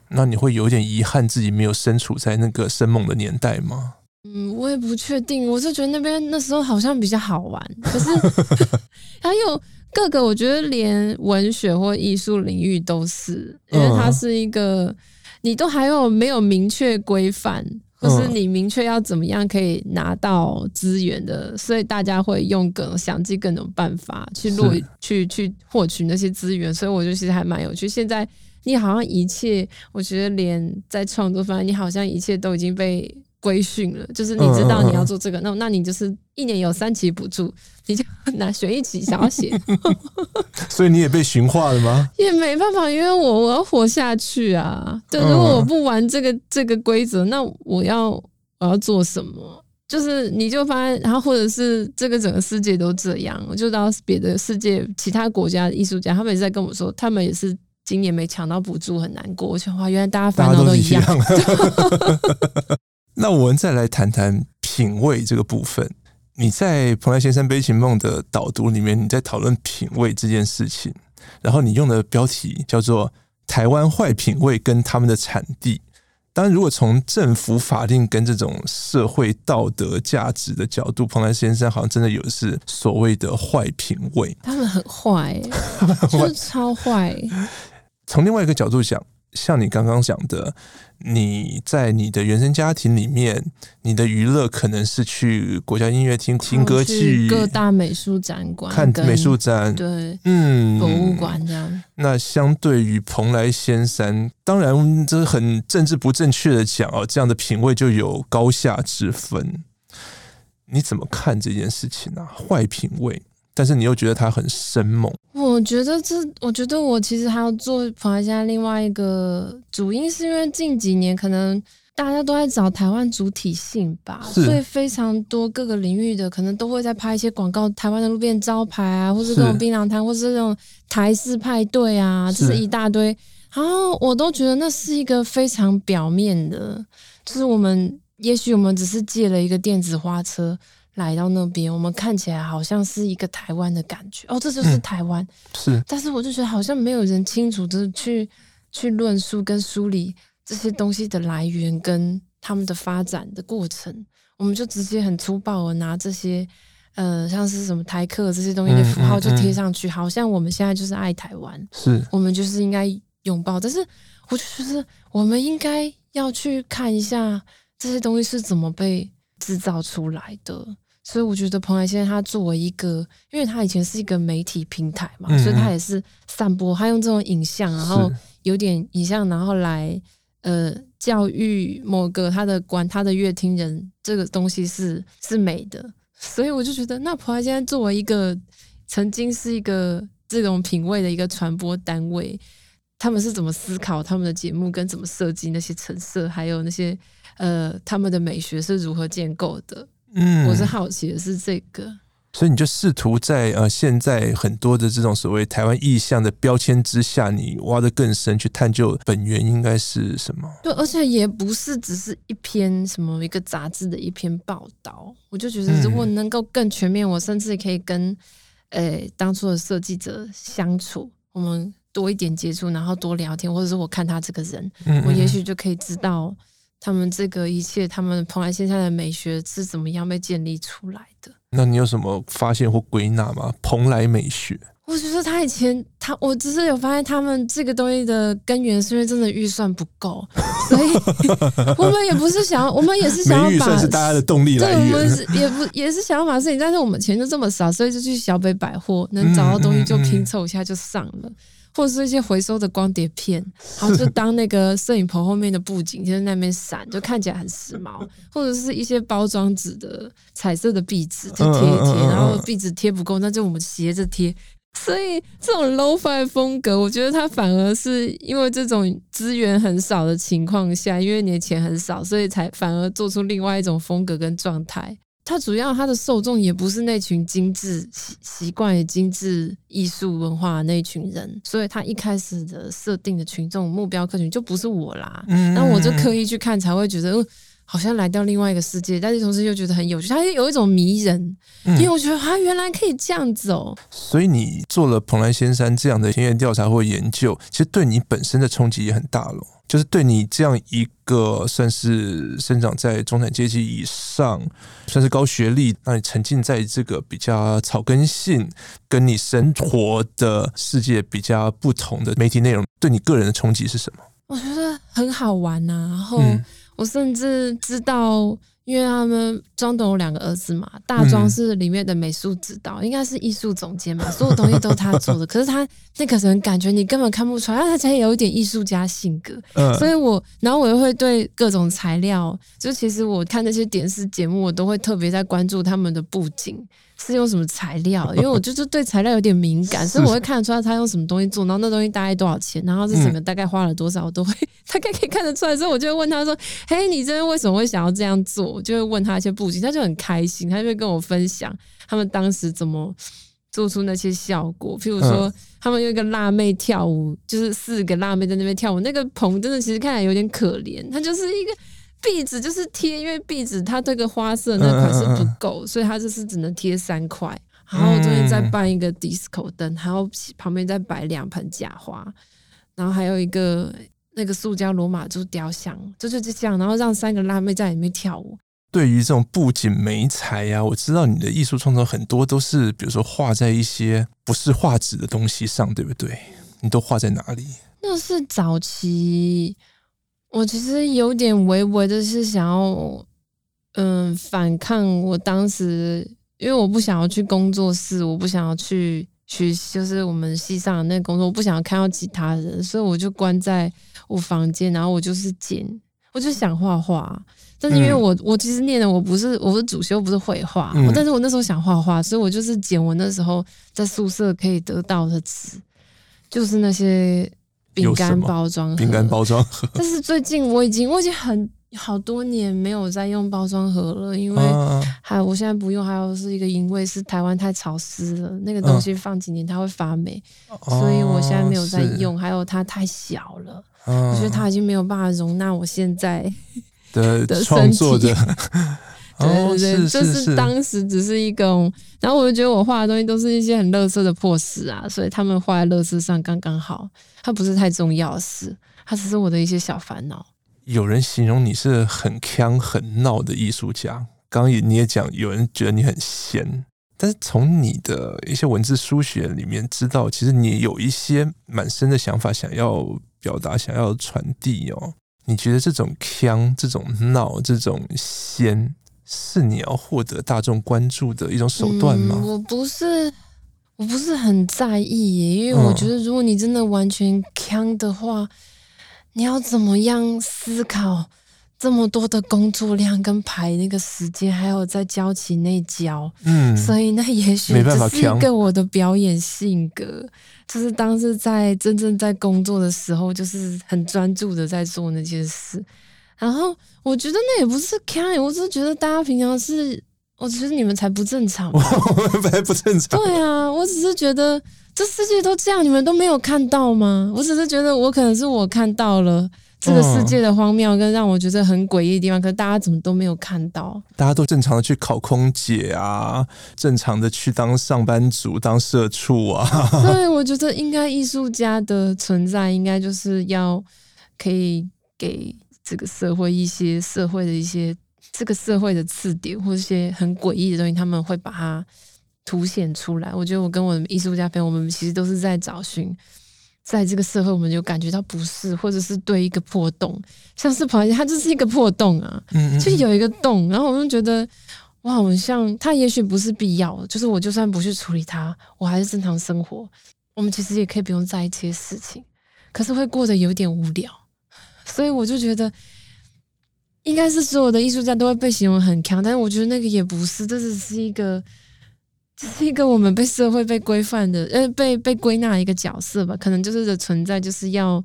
那你会有点遗憾自己没有身处在那个生猛的年代吗？嗯，我也不确定。我是觉得那边那时候好像比较好玩，可是 [laughs] 还有各个，我觉得连文学或艺术领域都是，因为它是一个，你都还有没有明确规范。或是你明确要怎么样可以拿到资源的，所以大家会用各种想尽各种办法去落去去获取那些资源，所以我觉得其实还蛮有趣。现在你好像一切，我觉得连在创作方面，你好像一切都已经被。规训了，就是你知道你要做这个，那、嗯嗯、那你就是一年有三期补助，你就拿选一期想要写，[laughs] 所以你也被驯化了吗？[laughs] 也没办法，因为我我要活下去啊。对，如果我不玩这个这个规则，那我要我要做什么？就是你就发现，然后或者是这个整个世界都这样，我就到别的世界其他国家的艺术家，他们也是在跟我说，他们也是今年没抢到补助，很难过。我想哇，原来大家烦恼都一样。[laughs] 那我们再来谈谈品味这个部分。你在蓬莱仙山悲情梦的导读里面，你在讨论品味这件事情，然后你用的标题叫做“台湾坏品味跟他们的产地”。当然，如果从政府法令跟这种社会道德价值的角度，蓬莱仙山好像真的有是所谓的坏品味。他们很坏，[laughs] 就是超坏。从另外一个角度讲。像你刚刚讲的，你在你的原生家庭里面，你的娱乐可能是去国家音乐厅听歌剧，各大美术展馆看美术展，对，嗯，博物馆这样。那相对于蓬莱仙山，当然这很政治不正确的讲哦，这样的品味就有高下之分。你怎么看这件事情啊？坏品味。但是你又觉得它很生猛，我觉得这，我觉得我其实还要做蓬莱仙山另外一个主因，是因为近几年可能大家都在找台湾主体性吧，所以非常多各个领域的可能都会在拍一些广告，台湾的路边招牌啊，或是这种槟榔摊，或是这种台式派对啊，这是一大堆。然后我都觉得那是一个非常表面的，就是我们也许我们只是借了一个电子花车。来到那边，我们看起来好像是一个台湾的感觉哦，这就是台湾，嗯。是，但是我就觉得好像没有人清楚的去去论述跟梳理这些东西的来源跟他们的发展的过程。我们就直接很粗暴的拿这些呃，像是什么台客这些东西的符号就贴上去，嗯嗯嗯，好像我们现在就是爱台湾，是我们就是应该拥抱。但是我就觉得我们应该要去看一下这些东西是怎么被制造出来的。所以我觉得蓬莱仙山它作为一个，因为它以前是一个媒体平台嘛，所以它也是散播，它用这种影像，然后有点影像，然后来呃教育某个他的观他的乐听人，这个东西是是美的。所以我就觉得，那蓬莱仙山作为一个曾经是一个这种品味的一个传播单位，他们是怎么思考他们的节目，跟怎么设计那些成色，还有那些呃他们的美学是如何建构的？嗯，我是好奇的是这个，所以你就试图在呃现在很多的这种所谓台湾意象的标签之下，你挖得更深去探究本源应该是什么？对，而且也不是只是一篇什么一个杂志的一篇报道，我就觉得如果能够更全面，我甚至可以跟呃、欸、当初的设计者相处，我们多一点接触，然后多聊天，或者是我看他这个人，我也许就可以知道。他们这个一切，他们蓬莱仙山的美学是怎么样被建立出来的？那你有什么发现或归纳吗？蓬莱美学，我觉得他以前他，我只是有发现他们这个东西的根源是因为真的预算不够，所以 [laughs] 我们也不是想要，我们也是想要把，是大家的动力来源，对，我们是也不也是想要把事情，但是我们钱就这么少，所以就去小北百货能找到东西就拼凑一下就上了。或者是一些回收的光碟片，[laughs] 然后就当那个摄影棚后面的布景，就在那边闪，就看起来很时髦。[laughs] 或者是一些包装纸的彩色的壁纸，就贴一贴，然后壁纸贴不够，那就我们斜着贴，所以这种 lo-fi 风格，我觉得它反而是因为这种资源很少的情况下，因为你的钱很少，所以才反而做出另外一种风格跟状态。它主要它的受众也不是那群精致习习惯精致艺术文化的那群人，所以他一开始的设定的群众目标客群就不是我啦。嗯，那我就刻意去看，才会觉得。好像来到另外一个世界，但是同时又觉得很有趣，它有一种迷人，嗯、因为我觉得啊，原来可以这样子哦。所以你做了蓬莱仙山这样的田野调查或研究，其实对你本身的冲击也很大了。就是对你这样一个算是生长在中产阶级以上，算是高学历，那你沉浸在这个比较草根性、跟你生活的世界比较不同的媒体内容，对你个人的冲击是什么？我觉得很好玩呐、啊，然后。嗯我甚至知道，因为他们庄董有两个儿子嘛，大庄是里面的美术指导，嗯、应该是艺术总监嘛，所有东西都他做的。[laughs] 可是他那个人感觉你根本看不出来，他才有一点艺术家性格。嗯、所以我，然后我又会对各种材料，就其实我看那些电视节目，我都会特别在关注他们的布景。是用什么材料？因为我就是对材料有点敏感，所以我会看得出来他用什么东西做，然后那东西大概多少钱，然后这整个大概花了多少，我都会 [laughs] 大概可以看得出来。所以我就会问他说：“嘿，你这边为什么会想要这样做？”我就会问他一些布景，他就很开心，他就会跟我分享他们当时怎么做出那些效果。譬如说，他们有一个辣妹跳舞，就是四个辣妹在那边跳舞，那个棚真的其实看起来有点可怜，它就是一个。壁纸就是贴，因为壁纸它这个花色那款是不够，所以它就是只能贴三块。然后这边再办一个 disco 灯，然后旁边再摆两盆假花，然后还有一个那个塑胶罗马柱雕像，就是这样。然后让三个辣妹在里面跳舞。对于这种布景媒材呀，我知道你的艺术创作很多都是，比如说画在一些不是画纸的东西上，对不对？你都画在哪里？那是早期。我其实有点微微的是想要，嗯，反抗我当时，因为我不想要去工作室，我不想要去学，就是我们系上的那个工作，我不想要看到其他人，所以我就关在我房间，然后我就是剪，我就想画画。但是因为我我其实念的我不是我的主修不是绘画，嗯、但是我那时候想画画，所以我就是剪我那时候在宿舍可以得到的纸，就是那些。饼干包装盒，饼干包装盒。[laughs] 但是最近我已经我已经很好多年没有再用包装盒了，因为还我现在不用，还有是一个因为是台湾太潮湿了，那个东西放几年它会发霉，所以我现在没有在用。还有它太小了，我觉得它已经没有办法容纳我现在的创作的。对对对，就是当时只是一个，然后我就觉得我画的东西都是一些很垃圾的破事啊，所以他们画在垃圾上刚刚好，它不是太重要的事，它只是我的一些小烦恼。有人形容你是很腔很闹的艺术家，刚刚也你也讲，有人觉得你很闲，但是从你的一些文字书写里面知道，其实你有一些蛮深的想法想要表达，想要传递哦。你觉得这种腔、这种闹、这种闲？是你要获得大众关注的一种手段吗？嗯，我不是，我不是很在意耶，因为我觉得如果你真的完全锵的话，嗯，你要怎么样思考这么多的工作量跟排那个时间，还有在交期内交，嗯，所以那也许只是一个我的表演性格，就是当时在真正在工作的时候，就是很专注的在做那件事。然后我觉得那也不是看，我只是觉得大家平常是，我觉得你们才不正常。[laughs] 我们才不正常。对啊，我只是觉得这世界都这样，你们都没有看到吗？我只是觉得我可能是我看到了这个世界的荒谬跟让我觉得很诡异的地方，可是大家怎么都没有看到？大家都正常的去考空姐啊，正常的去当上班族、当社畜啊。对，我觉得应该艺术家的存在，应该就是要可以给。这个社会一些社会的一些这个社会的刺点，或者一些很诡异的东西，他们会把它凸显出来。我觉得我跟我的艺术家朋友，我们其实都是在找寻，在这个社会，我们就感觉到不适，或者是对一个破洞，像是螃蟹，它就是一个破洞啊，就有一个洞，然后我就觉得哇，好像它也许不是必要，就是我就算不去处理它，我还是正常生活，我们其实也可以不用在意这些事情，可是会过得有点无聊。所以我就觉得，应该是所有的艺术家都会被形容很强，但是我觉得那个也不是，这只是一个这是一个我们被社会被规范的，呃，被被归纳一个角色吧。可能就是的存在，就是要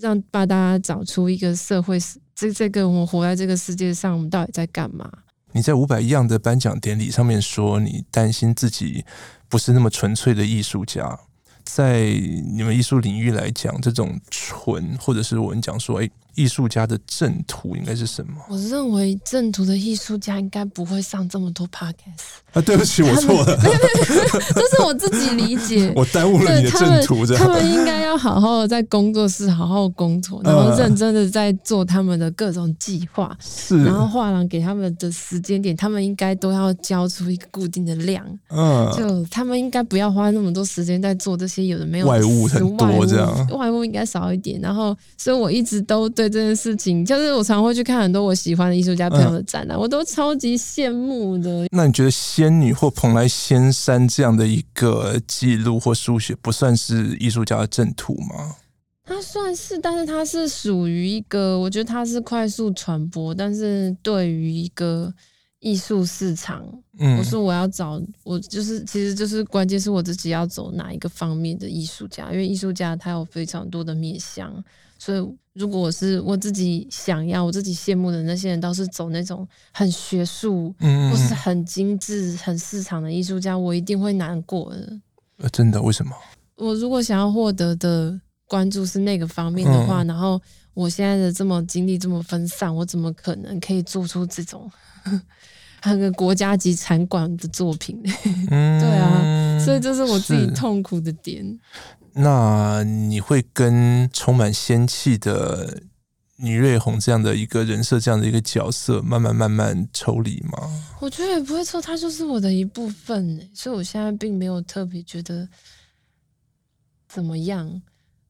让把大家找出一个社会，这这个我们活在这个世界上，我们到底在干嘛？你在五百一样的颁奖典礼上面说，你担心自己不是那么纯粹的艺术家。在你们艺术领域来讲，这种纯，或者是我们讲说，哎。艺术家的正途应该是什么？我认为正途的艺术家应该不会上这么多 podcast 啊！对不起，我错了，[laughs] 这是我自己理解，[laughs] 我耽误了你的正途。他们应该要好好的在工作室好好工作，然后认真的在做他们的各种计划。是，然后画廊给他们的时间点，他们应该都要交出一个固定的量。嗯，就他们应该不要花那么多时间在做这些有的没有外物很多这样，外物应该少一点。然后，所以我一直都对。这件事情，就是我常会去看很多我喜欢的艺术家朋友的展览，嗯、我都超级羡慕的。那你觉得仙女或蓬莱仙山这样的一个记录或书写，不算是艺术家的正途吗？它算是，但是它是属于一个，我觉得它是快速传播，但是对于一个艺术市场，嗯，我说我要找，我就是，其实就是关键是我自己要走哪一个方面的艺术家，因为艺术家他有非常多的面向。所以，如果我是我自己想要、我自己羡慕的那些人，都是走那种很学术，嗯，或是很精致、很市场的艺术家，我一定会难过的。呃，真的？为什么？我如果想要获得的关注是那个方面的话，嗯、然后我现在的这么精力这么分散，我怎么可能可以做出这种那个国家级产馆的作品？[laughs] 嗯，对啊，所以这是我自己痛苦的点。那你会跟充满仙气的倪瑞红这样的一个人设、这样的一个角色，慢慢慢慢抽离吗？我觉得也不会抽，他就是我的一部分，所以我现在并没有特别觉得怎么样。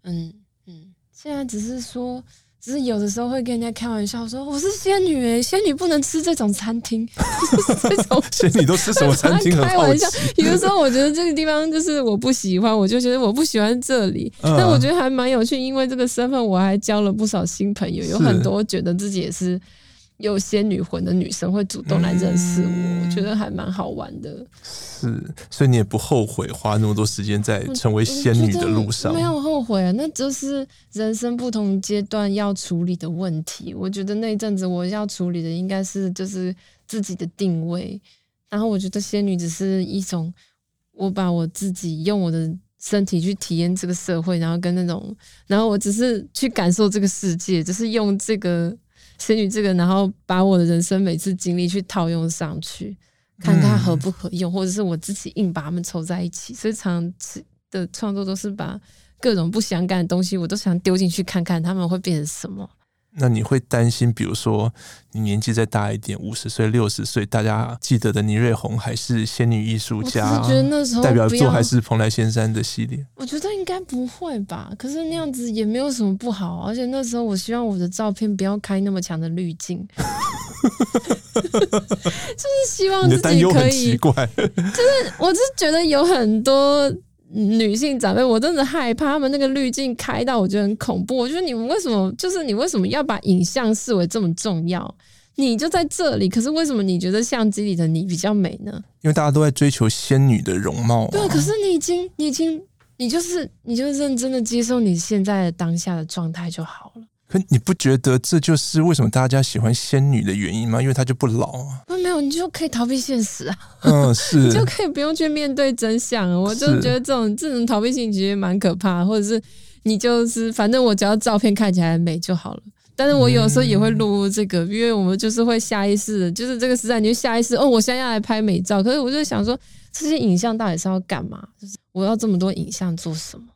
嗯嗯，现在只是说。只是有的时候会跟人家开玩笑说，我是仙女诶，仙女不能吃这种餐厅，[laughs] 这种 [laughs] 仙女都吃什么餐厅？开玩笑，有的时候我觉得这个地方就是我不喜欢，我就觉得我不喜欢这里。但我觉得还蛮有趣，因为这个身份我还交了不少新朋友，有很多觉得自己也是。有仙女魂的女生会主动来认识我，嗯、我觉得还蛮好玩的。是，所以你也不后悔花那么多时间在成为仙女的路上？没有后悔啊，那就是人生不同阶段要处理的问题。我觉得那一阵子我要处理的应该是就是自己的定位，然后我觉得仙女只是一种，我把我自己用我的身体去体验这个社会，然后跟那种，然后我只是去感受这个世界，只是用这个。仙女这个，然后把我的人生每次经历去套用上去，看它合不合用，或者是我自己硬把它们凑在一起。所以常的创作都是把各种不相干的东西，我都想丢进去看看，他们会变成什么。那你会担心，比如说你年纪再大一点，五十岁、六十岁，大家记得的倪瑞红还是仙女艺术家？我觉得那时候代表作还是蓬莱仙山的系列。我觉得应该不会吧？可是那样子也没有什么不好，而且那时候我希望我的照片不要开那么强的滤镜，[laughs] 就是希望自己可以。就是我是觉得有很多。女性长辈，我真的害怕他们那个滤镜开到，我觉得很恐怖。我觉得你们为什么，就是你为什么要把影像视为这么重要？你就在这里，可是为什么你觉得相机里的你比较美呢？因为大家都在追求仙女的容貌啊。对，可是你已经，你已经，你就是，你就认真的接受你现在的当下的状态就好了。可你不觉得这就是为什么大家喜欢仙女的原因吗？因为她就不老啊。不，没有，你就可以逃避现实啊。嗯，是，你 [laughs] 就可以不用去面对真相。我就觉得这种这种逃避性其实蛮可怕，或者是你就是反正我只要照片看起来美就好了。但是我有时候也会录这个，嗯、因为我们就是会下意识的，就是这个时代你就下意识哦，我现在要来拍美照。可是我就想说，这些影像到底是要干嘛？就是我要这么多影像做什么？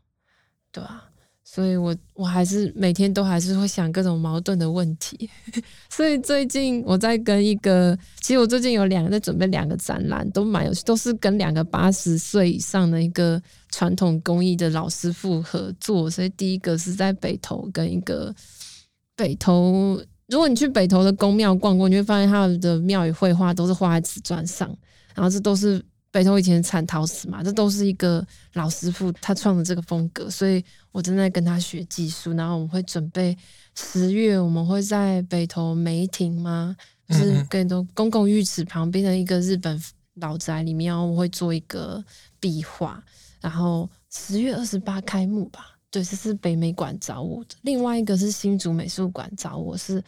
对吧？所以我我还是每天都还是会想各种矛盾的问题，[laughs] 所以最近我在跟一个，其实我最近有两个在准备两个展览，都蛮有趣，都是跟两个八十岁以上的一个传统工艺的老师傅合作。所以第一个是在北投跟一个北投，如果你去北投的宫庙逛过，你会发现他的庙宇绘画都是画在瓷砖上，然后这都是。北投以前产陶瓷嘛，这都是一个老师傅他创的这个风格，所以我正在跟他学技术。然后我们会准备十月，我们会在北投梅亭吗，就是北投公共浴池旁边的一个日本老宅里面，我会做一个壁画，然后十月二十八开幕吧。对，这是北美馆找我的，另外一个是新竹美术馆找我，是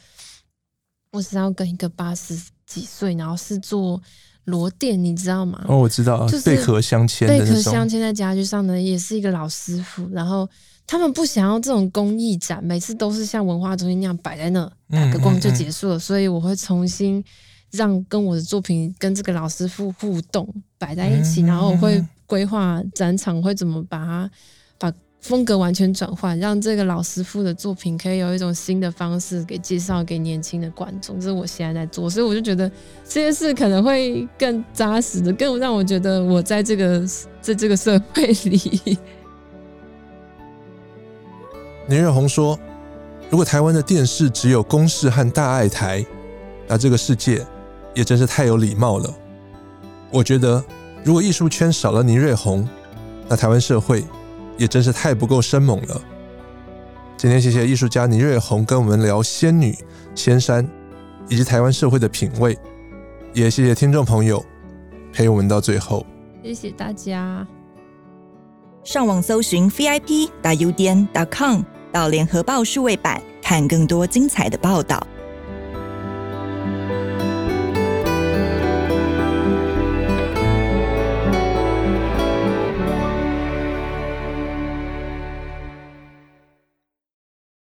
我是要跟一个八十几岁，然后是做罗店，你知道吗？哦，我知道，就是贝壳镶嵌，贝壳镶嵌在家具上呢，也是一个老师傅。然后他们不想要这种工艺展，每次都是像文化中心那样摆在那，打个光就结束了。嗯嗯嗯，所以我会重新让跟我的作品跟这个老师傅互动，摆在一起，然后我会规划展场会怎么把它把。风格完全转换，让这个老师傅的作品可以有一种新的方式给介绍给年轻的观众，这是我现在在做，所以我就觉得这件事可能会更扎实的，更让我觉得我在这个在这个社会里。倪瑞红说：“如果台湾的电视只有公视和大爱台，那这个世界也真是太有礼貌了。我觉得，如果艺术圈少了倪瑞红，那台湾社会。”也真是太不够生猛了。今天谢谢艺术家倪瑞红跟我们聊仙女、仙山以及台湾社会的品味，也谢谢听众朋友陪我们到最后。谢谢大家。上网搜寻 vip.udn.com 到联合报数位版，看更多精彩的报道。